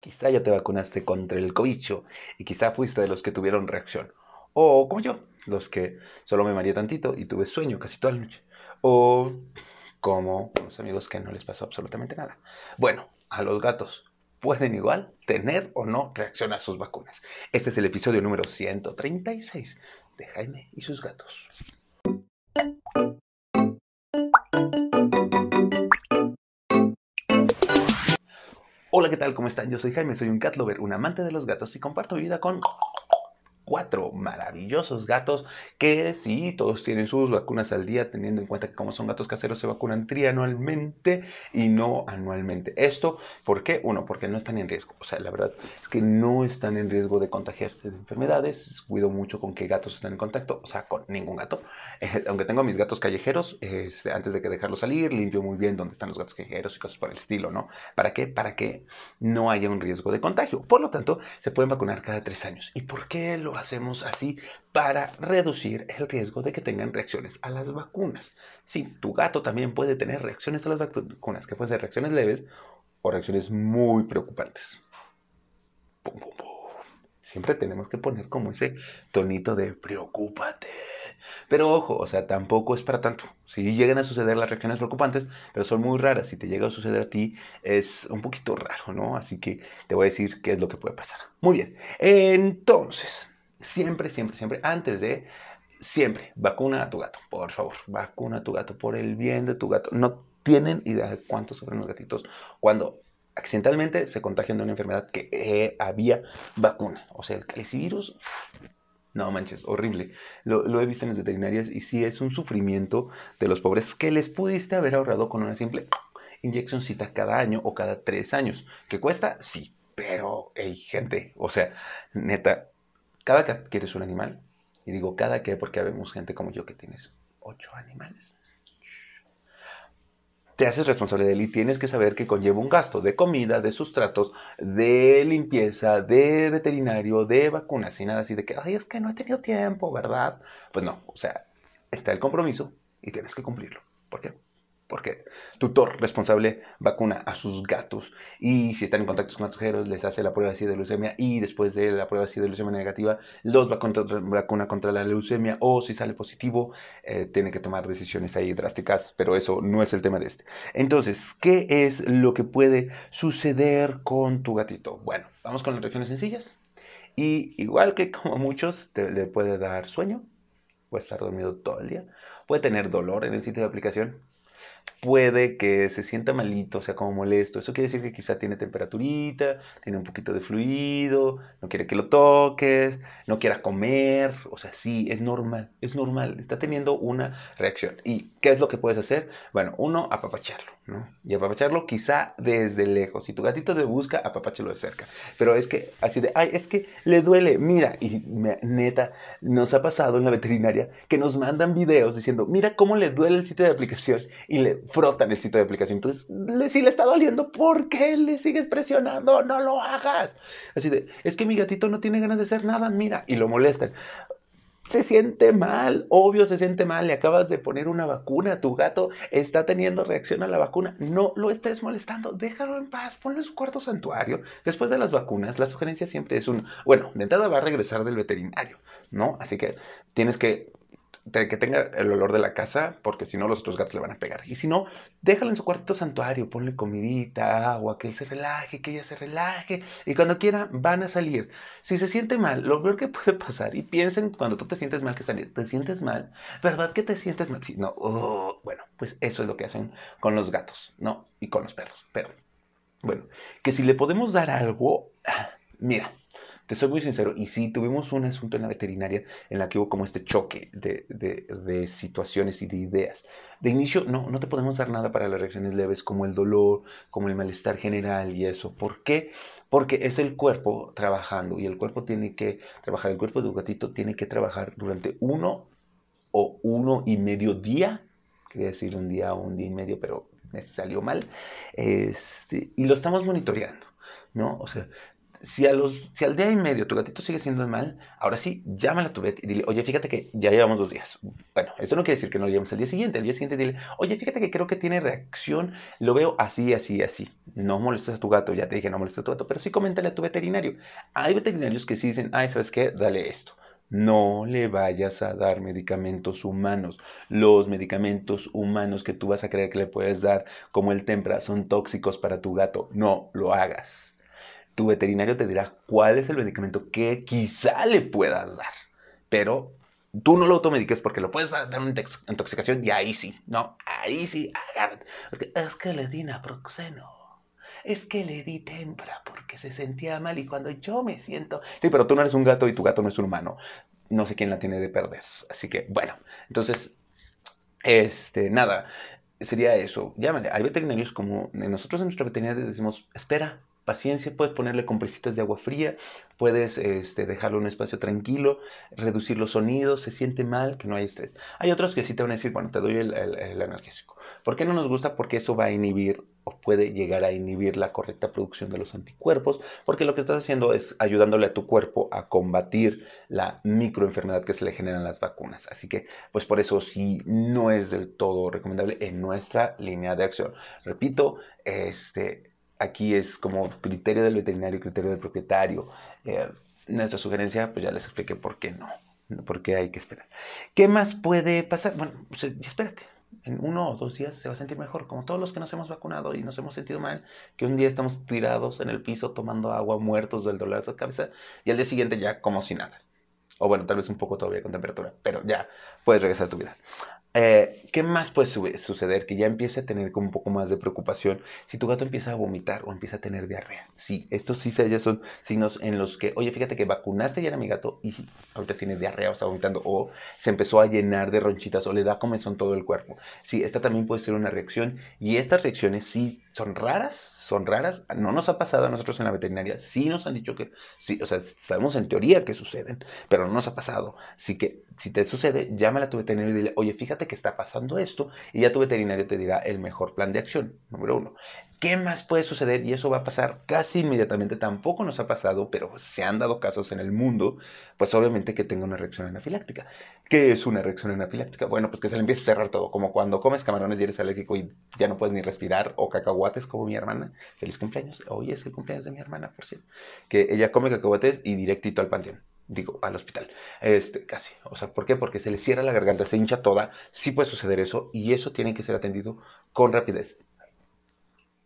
Quizá ya te vacunaste contra el cobicho y quizá fuiste de los que tuvieron reacción. O como yo, los que solo me mareé tantito y tuve sueño casi toda la noche. O como los amigos que no les pasó absolutamente nada. Bueno, a los gatos pueden igual tener o no reacción a sus vacunas. Este es el episodio número 136 de Jaime y sus gatos. Hola, ¿qué tal? ¿Cómo están? Yo soy Jaime, soy un cat lover, un amante de los gatos y comparto mi vida con cuatro maravillosos gatos que sí, todos tienen sus vacunas al día, teniendo en cuenta que como son gatos caseros se vacunan trianualmente y no anualmente. Esto, ¿por qué? Uno, porque no están en riesgo. O sea, la verdad es que no están en riesgo de contagiarse de enfermedades. Cuido mucho con qué gatos están en contacto, o sea, con ningún gato. Eh, aunque tengo mis gatos callejeros, este, antes de que dejarlos salir, limpio muy bien dónde están los gatos callejeros y cosas por el estilo, ¿no? ¿Para qué? Para que no haya un riesgo de contagio. Por lo tanto, se pueden vacunar cada tres años. ¿Y por qué lo hacemos así para reducir el riesgo de que tengan reacciones a las vacunas. Sí, tu gato también puede tener reacciones a las vacunas, que pueden ser reacciones leves o reacciones muy preocupantes. Siempre tenemos que poner como ese tonito de preocúpate. Pero ojo, o sea, tampoco es para tanto. Si llegan a suceder las reacciones preocupantes, pero son muy raras, si te llega a suceder a ti, es un poquito raro, ¿no? Así que te voy a decir qué es lo que puede pasar. Muy bien, entonces, Siempre, siempre, siempre, antes de, siempre, vacuna a tu gato, por favor, vacuna a tu gato por el bien de tu gato. No tienen idea de cuántos sufren los gatitos cuando accidentalmente se contagian de una enfermedad que eh, había vacuna. O sea, el calicivirus, no manches, horrible. Lo, lo, he visto en las veterinarias y sí es un sufrimiento de los pobres que les pudiste haber ahorrado con una simple inyeccióncita cada año o cada tres años. ¿Que cuesta? Sí, pero, hey, gente, o sea, neta, cada que quieres un animal, y digo cada que porque vemos gente como yo que tienes ocho animales, te haces responsable de él y tienes que saber que conlleva un gasto de comida, de sustratos, de limpieza, de veterinario, de vacunas y nada así de que, ay, es que no he tenido tiempo, ¿verdad? Pues no, o sea, está el compromiso y tienes que cumplirlo. ¿Por qué? Porque tutor responsable vacuna a sus gatos. Y si están en contacto con pasajeros les hace la prueba de leucemia y después de la prueba de leucemia negativa los vacuna contra la leucemia o si sale positivo eh, tiene que tomar decisiones ahí drásticas pero eso no es el tema de este. Entonces ¿qué es lo que puede suceder con tu gatito? bueno vamos con las regiones sencillas. Y igual que como muchos te, le puede dar sueño puede estar dormido todo el día puede tener dolor en el sitio de aplicación puede que se sienta malito, sea, como molesto. Eso quiere decir que quizá tiene temperaturita, tiene un poquito de fluido, no quiere que lo toques, no quiera comer. O sea, sí, es normal, es normal. Está teniendo una reacción. ¿Y qué es lo que puedes hacer? Bueno, uno, apapacharlo, ¿no? Y apapacharlo quizá desde lejos. Si tu gatito te busca, apapáchalo de cerca. Pero es que, así de, ay, es que le duele. Mira, y neta, nos ha pasado en la veterinaria que nos mandan videos diciendo, mira cómo le duele el sitio de aplicación y le frotan el sitio de aplicación. Entonces, si le está doliendo, ¿por qué le sigues presionando? No lo hagas. Así de, es que mi gatito no tiene ganas de hacer nada, mira, y lo molestan. Se siente mal, obvio se siente mal, le acabas de poner una vacuna, tu gato está teniendo reacción a la vacuna, no lo estés molestando, déjalo en paz, ponlo en su cuarto santuario. Después de las vacunas, la sugerencia siempre es un, bueno, de entrada va a regresar del veterinario, ¿no? Así que tienes que que tenga el olor de la casa, porque si no los otros gatos le van a pegar. Y si no, déjalo en su cuartito santuario, ponle comidita, agua, que él se relaje, que ella se relaje, y cuando quiera van a salir. Si se siente mal, lo peor que puede pasar, y piensen cuando tú te sientes mal, que están, te sientes mal, ¿verdad que te sientes mal? Sí, no, oh, bueno, pues eso es lo que hacen con los gatos, ¿no? Y con los perros, pero, bueno, que si le podemos dar algo, ah, mira, te soy muy sincero, y sí, tuvimos un asunto en la veterinaria en la que hubo como este choque de, de, situaciones y de ideas. De inicio, no, no te podemos dar nada para las reacciones leves como el dolor, como el malestar general y eso. ¿Por qué? Porque es el cuerpo trabajando y el cuerpo tiene que trabajar, el cuerpo de un gatito tiene que trabajar durante uno o uno y medio día, quería decir un día o un día y medio, pero me salió mal, este, y lo estamos monitoreando. ¿no? O sea, si, al día y medio tu gatito sigue siendo mal, ahora sí, llámala a tu vet y dile, oye, fíjate que ya llevamos dos días. Bueno, esto no quiere decir que no lo llevemos al día siguiente. Al día siguiente dile, oye, fíjate que creo que tiene reacción, lo veo así, así, así. No molestes a tu gato, ya te dije, no molestes a tu gato, pero sí coméntale a tu veterinario. Hay veterinarios que sí dicen, ay, ¿sabes qué? Dale esto. No le vayas a dar medicamentos humanos. Los medicamentos humanos que tú vas a creer que le puedes dar, como el tempra, son tóxicos para tu gato. No lo hagas tu veterinario te dirá cuál es el medicamento que quizá le puedas dar. Pero tú no lo automediques porque lo puedes dar una intoxicación y ahí sí, no, ahí sí, Porque es que le di naproxeno. Es que le di tempra porque se sentía mal y cuando yo me siento... Sí, pero tú no eres un gato y tu gato no es un humano. No sé quién la tiene de perder. Así que, bueno, entonces, este, nada, sería eso. Llámale. Hay veterinarios como nosotros en nuestra veterinaria decimos, espera, paciencia, puedes ponerle compresitas de agua fría, puedes este, dejarlo en un espacio tranquilo, reducir los sonidos, se siente mal, que no hay estrés. Hay otros que sí te van a decir, bueno, te doy el, el, analgésico. ¿Por qué no nos gusta? Porque eso va a inhibir o puede llegar a inhibir la correcta producción de los anticuerpos, porque lo que estás haciendo es ayudándole a tu cuerpo a combatir la microenfermedad que se le generan las vacunas. Así que, pues por eso sí no es del todo recomendable en nuestra línea de acción. Repito, este, aquí es como criterio del veterinario, criterio del propietario. Eh, nuestra sugerencia, pues ya les expliqué por qué no, por qué hay que esperar. ¿Qué más puede pasar? Bueno, pues, espérate, en uno o dos días se va a sentir mejor, como todos los que nos hemos vacunado y nos hemos sentido mal, que un día estamos tirados en el piso tomando agua, muertos del dolor de cabeza, y al día siguiente ya como si nada. O bueno, tal vez un poco todavía con temperatura, pero ya puedes regresar a tu vida. Eh, ¿Qué más puede suceder? Que ya empiece a tener como un poco más de preocupación si tu gato empieza a vomitar o empieza a tener diarrea. Sí, estos sí ya son signos en los que, oye, fíjate que vacunaste ya a mi gato y sí, ahorita tiene diarrea o está vomitando o se empezó a llenar de ronchitas o le da comezón todo el cuerpo. Sí, esta también puede ser una reacción y estas reacciones sí son raras, son raras. No nos ha pasado a nosotros en la veterinaria, sí nos han dicho que, sí, o sea, sabemos en teoría que suceden, pero no nos ha pasado. Así que si te sucede, llámale a tu veterinario y dile, oye, fíjate que está pasando esto y ya tu veterinario te dirá el mejor plan de acción, número uno. ¿Qué más puede suceder? Y eso va a pasar casi inmediatamente. Tampoco nos ha pasado, pero se han dado casos en el mundo, pues obviamente que tenga una reacción anafiláctica. ¿Qué es una reacción anafiláctica? Bueno, pues que se le empiece a cerrar todo, como cuando comes camarones y eres alérgico y ya no puedes ni respirar, o cacahuates como mi hermana. Feliz cumpleaños. Hoy es el cumpleaños de mi hermana, por cierto. Que ella come cacahuates y directito al panteón digo, al hospital. Este, casi. O sea, ¿por qué? Porque se le cierra la garganta, se hincha toda. Sí puede suceder eso y eso tiene que ser atendido con rapidez.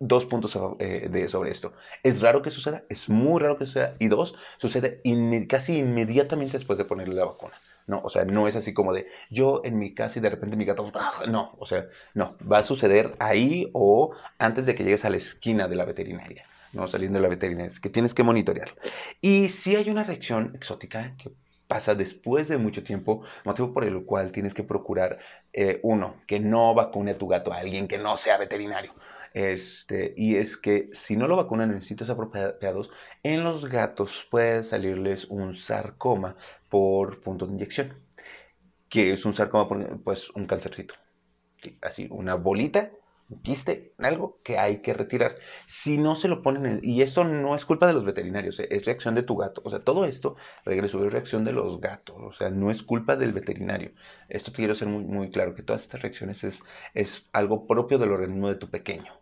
Dos puntos eh, de, sobre esto. Es raro que suceda, es muy raro que suceda. Y dos, sucede casi inmediatamente después de ponerle la vacuna. No, o sea, no es así como de yo en mi casa y de repente mi gato, ¡ah! no, o sea, no, va a suceder ahí o antes de que llegues a la esquina de la veterinaria. ¿no? Saliendo de la veterinaria, es que tienes que monitorear. Y si hay una reacción exótica que pasa después de mucho tiempo, motivo por el cual tienes que procurar, eh, uno, que no vacune a tu gato a alguien que no sea veterinario. Este, y es que si no lo vacunan en sitios apropiados, en los gatos puede salirles un sarcoma por punto de inyección. que es un sarcoma? Pues un cáncercito. así, una bolita quiste, algo que hay que retirar. Si no se lo ponen, y esto no es culpa de los veterinarios, eh, es reacción de tu gato. O sea, todo esto, regreso, es reacción de los gatos. O sea, no es culpa del veterinario. Esto quiero ser muy, muy claro, que todas estas reacciones es, es algo propio del organismo de tu pequeño.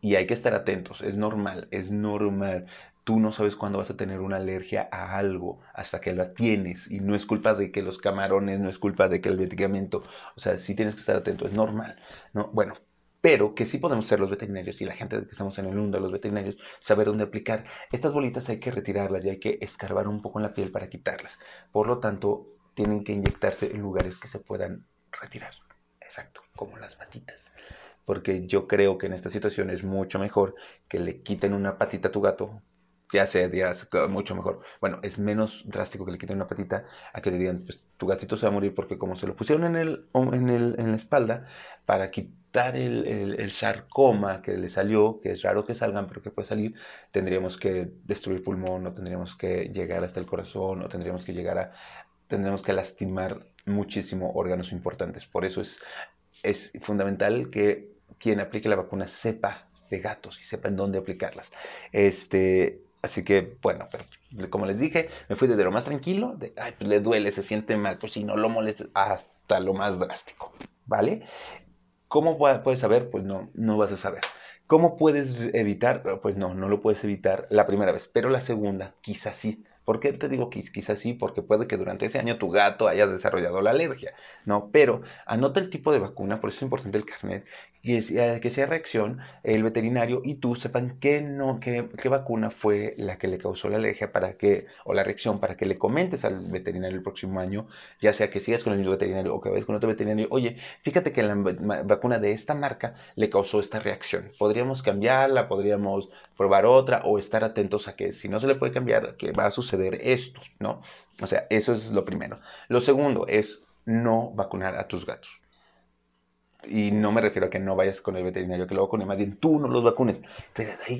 Y hay que estar atentos, es normal, es normal. Tú no sabes cuándo vas a tener una alergia a algo hasta que la tienes. Y no es culpa de que los camarones, no es culpa de que el medicamento. O sea, sí tienes que estar atento, es normal. ¿no? Bueno, pero que sí podemos ser los veterinarios y la gente que estamos en el mundo los veterinarios, saber dónde aplicar. Estas bolitas hay que retirarlas y hay que escarbar un poco en la piel para quitarlas. Por lo tanto, tienen que inyectarse en lugares que se puedan retirar. Exacto, como las patitas. Porque yo creo que en esta situación es mucho mejor que le quiten una patita a tu gato ya sé, ya mucho mejor. Bueno, es menos drástico que le quiten una patita a que le digan, pues tu gatito se va a morir porque como se lo pusieron en, el, en, el, en la espalda para quitar el, el, sarcoma que le salió, que es raro que salgan, pero que puede salir, tendríamos que destruir pulmón, o tendríamos que llegar hasta el corazón, o tendríamos que llegar a, tendríamos que lastimar muchísimo órganos importantes. Por eso es, es fundamental que quien aplique la vacuna sepa de gatos y sepa en dónde aplicarlas. Este, Así que, bueno, pero como les dije, me fui desde lo más tranquilo, de, ay, pues le duele, se siente mal, pues si no lo molestes, hasta lo más drástico, ¿vale? ¿Cómo puedes saber? Pues no, no vas a saber. ¿Cómo puedes evitar? Pues no, no lo puedes evitar la primera vez, pero la segunda quizás sí. ¿Por qué te digo que quizás sí? Porque puede que durante ese año tu gato haya desarrollado la alergia, ¿no? Pero anota el tipo de vacuna, por eso es importante el carnet, que sea, que sea reacción, el veterinario y tú sepan qué, no, qué, qué vacuna fue la que le causó la alergia para que, o la reacción, para que le comentes al veterinario el próximo año, ya sea que sigas con el mismo veterinario o que vayas con otro veterinario, oye, fíjate que la vacuna de esta marca le causó esta reacción. Podríamos cambiarla, podríamos probar otra o estar atentos a que si no se le puede cambiar, que va a suceder esto, ¿no? O sea, eso es lo primero. Lo segundo es no vacunar a tus gatos. Y no me refiero a que no vayas con el veterinario que lo vacune, más bien tú no los vacunes.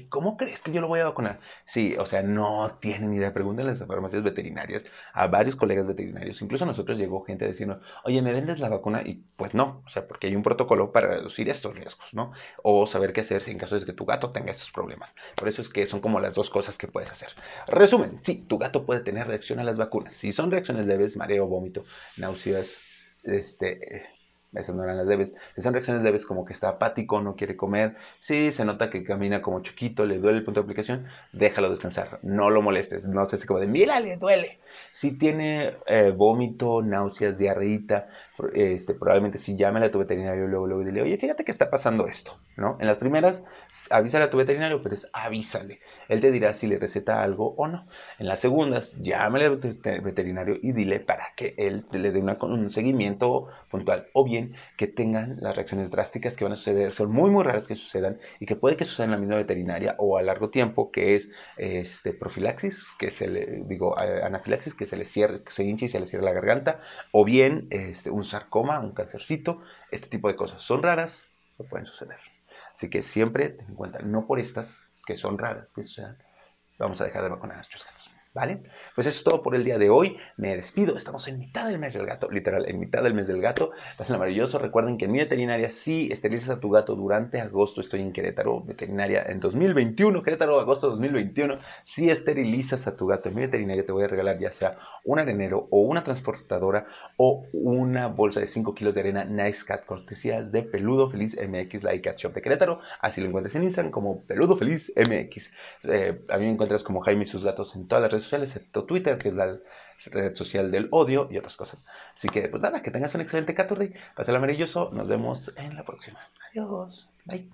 ¿cómo crees que yo lo voy a vacunar? Sí, o sea, no tienen idea. Pregúntenle a las farmacias veterinarias, a varios colegas veterinarios. Incluso a nosotros llegó gente diciendo, oye, ¿me vendes la vacuna? Y pues no, o sea, porque hay un protocolo para reducir estos riesgos, ¿no? O saber qué hacer si en caso de que tu gato tenga estos problemas. Por eso es que son como las dos cosas que puedes hacer. Resumen, sí, tu gato puede tener reacción a las vacunas. Si son reacciones leves, mareo, vómito, náuseas, este esas no eran las leves. Son reacciones leves como que está apático, no quiere comer, si se nota que camina como chiquito, le duele el punto de aplicación, déjalo descansar, no lo molestes, no se como de, mira, le duele. Si tiene eh, vómito, náuseas, diarreíta, este, probablemente si llámale a tu veterinario luego, luego y dile, oye, fíjate que está pasando esto, ¿no? En las primeras, avísale a tu veterinario, pero es avísale. Él te dirá si le receta algo o no. En las segundas, llámale al veterinario y dile para que él le dé un seguimiento puntual. O bien que tengan las reacciones drásticas que van a suceder, son muy, muy raras que sucedan y que puede que sucedan en la misma veterinaria o a largo tiempo, que es este, profilaxis, que se le, digo, anafilaxis, que se le cierre, que se hinche y se le cierra la garganta, o bien este, un sarcoma, un cancercito, este tipo de cosas. Son raras, pero pueden suceder. Así que siempre ten en cuenta, no por estas que son raras que sucedan, vamos a dejar de vacunar a nuestros gatos. ¿Vale? Pues eso es todo por el día de hoy. Me despido. Estamos en mitad del mes del gato, literal, en mitad del mes del gato. Pasen maravilloso. Recuerden que en mi veterinaria, si esterilizas a tu gato durante agosto, estoy en Querétaro, veterinaria en 2021, Querétaro, agosto 2021. Si esterilizas a tu gato en mi veterinaria, te voy a regalar ya sea un arenero o una transportadora o una bolsa de 5 kilos de arena Nice Cat, cortesías de Peludo Feliz MX, la iCat Shop de Querétaro. Así lo encuentras en Instagram como Peludo Feliz MX. Eh, a mí me encuentras como Jaime y sus gatos en todas las redes excepto Twitter, que es la red social del odio y otras cosas. Así que, pues nada, que tengas un excelente Caturday. Pásala maravilloso. Nos vemos en la próxima. Adiós. Bye.